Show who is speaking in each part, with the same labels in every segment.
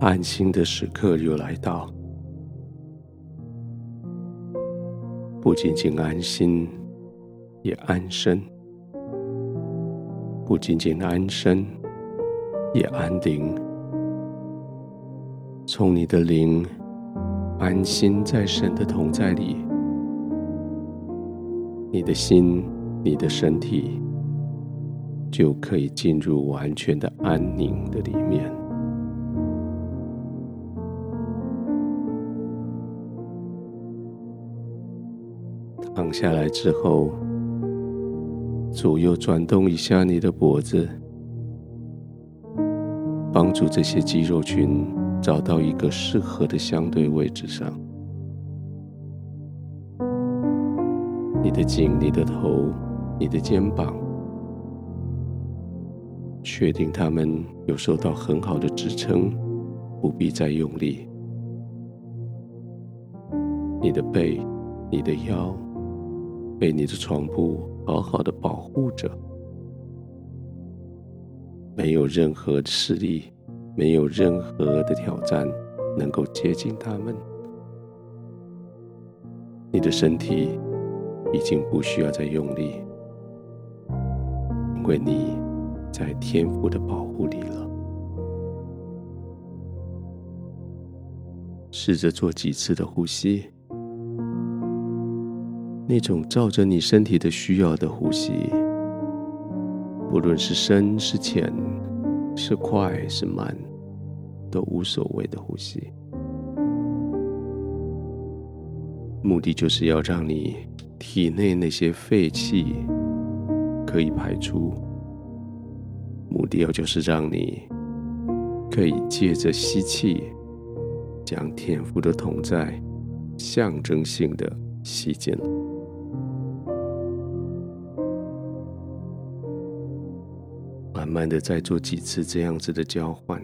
Speaker 1: 安心的时刻又来到，不仅仅安心，也安身；不仅仅安身，也安灵。从你的灵安心在神的同在里，你的心、你的身体就可以进入完全的安宁的里面。放下来之后，左右转动一下你的脖子，帮助这些肌肉群找到一个适合的相对位置上。你的颈、你的头、你的肩膀，确定他们有受到很好的支撑，不必再用力。你的背、你的腰。被你的床铺好好的保护着，没有任何的势力，没有任何的挑战能够接近他们。你的身体已经不需要再用力，因为你在天父的保护里了。试着做几次的呼吸。那种照着你身体的需要的呼吸，不论是深是浅，是快是慢，都无所谓的呼吸。目的就是要让你体内那些废气可以排出，目的要就是让你可以借着吸气，将天赋的同在象征性的吸进来。慢慢的再做几次这样子的交换，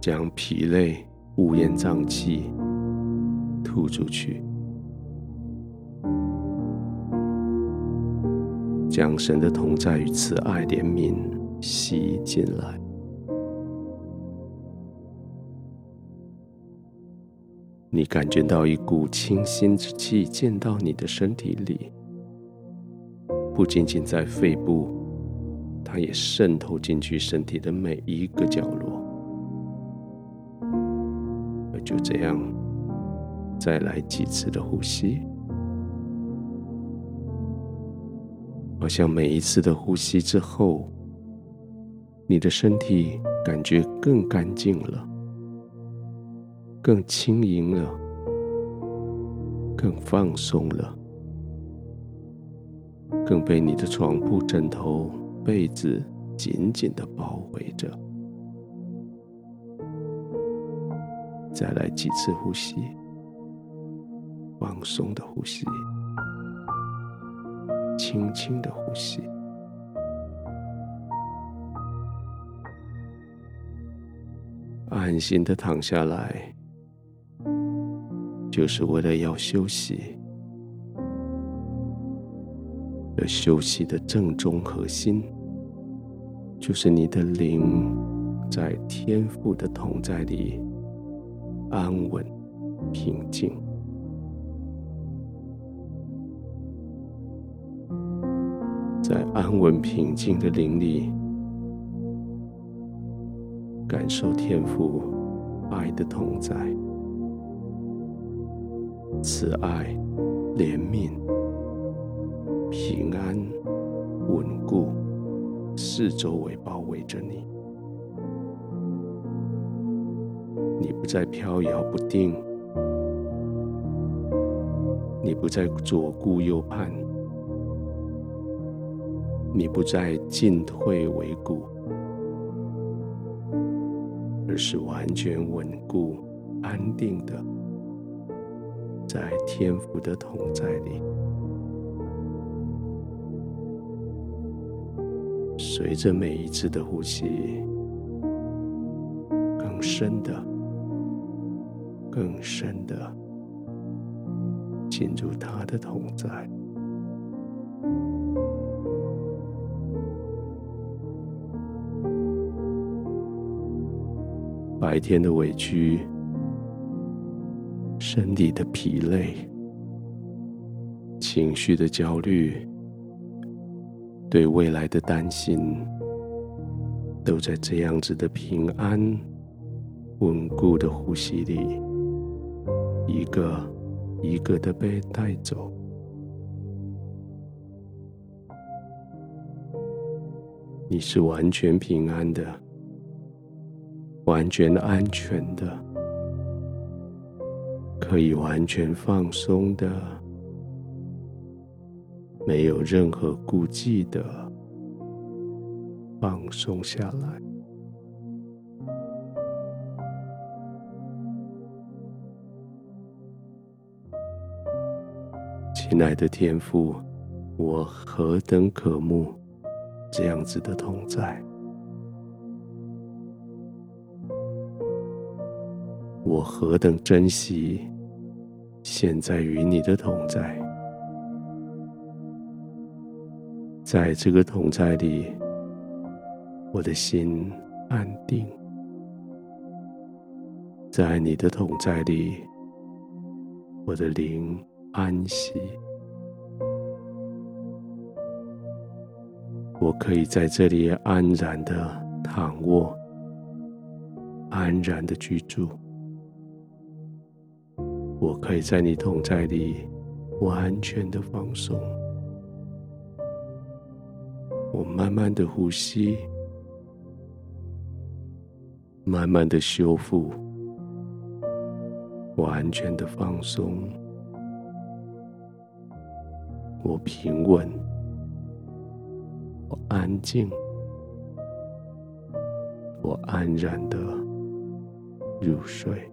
Speaker 1: 将疲累、乌烟瘴气吐出去，将神的同在与慈爱、怜悯吸进来。你感觉到一股清新之气进到你的身体里。不仅仅在肺部，它也渗透进去身体的每一个角落。就这样，再来几次的呼吸，好像每一次的呼吸之后，你的身体感觉更干净了，更轻盈了，更放松了。更被你的床铺、枕头、被子紧紧的包围着。再来几次呼吸，放松的呼吸，轻轻的呼吸，安心的躺下来，就是为了要休息。而休息的正中核心，就是你的灵在天赋的同在里安稳平静，在安稳平静的灵里，感受天赋爱的同在，慈爱怜悯。平安、稳固，四周围包围着你。你不再飘摇不定，你不再左顾右盼，你不再进退维谷，而是完全稳固、安定的，在天父的同在里。随着每一次的呼吸，更深的、更深的进入他的同在。白天的委屈、身体的疲累、情绪的焦虑、对未来的担心，都在这样子的平安、稳固的呼吸里，一个一个的被带走。你是完全平安的。完全安全的，可以完全放松的，没有任何顾忌的放松下来。亲爱的天父，我何等渴慕这样子的同在。我何等珍惜现在与你的同在，在这个同在里，我的心安定；在你的同在里，我的灵安息。我可以在这里安然的躺卧，安然的居住。我可以在你同在里完全的放松，我慢慢的呼吸，慢慢的修复，完全的放松，我平稳，我安静，我安然的入睡。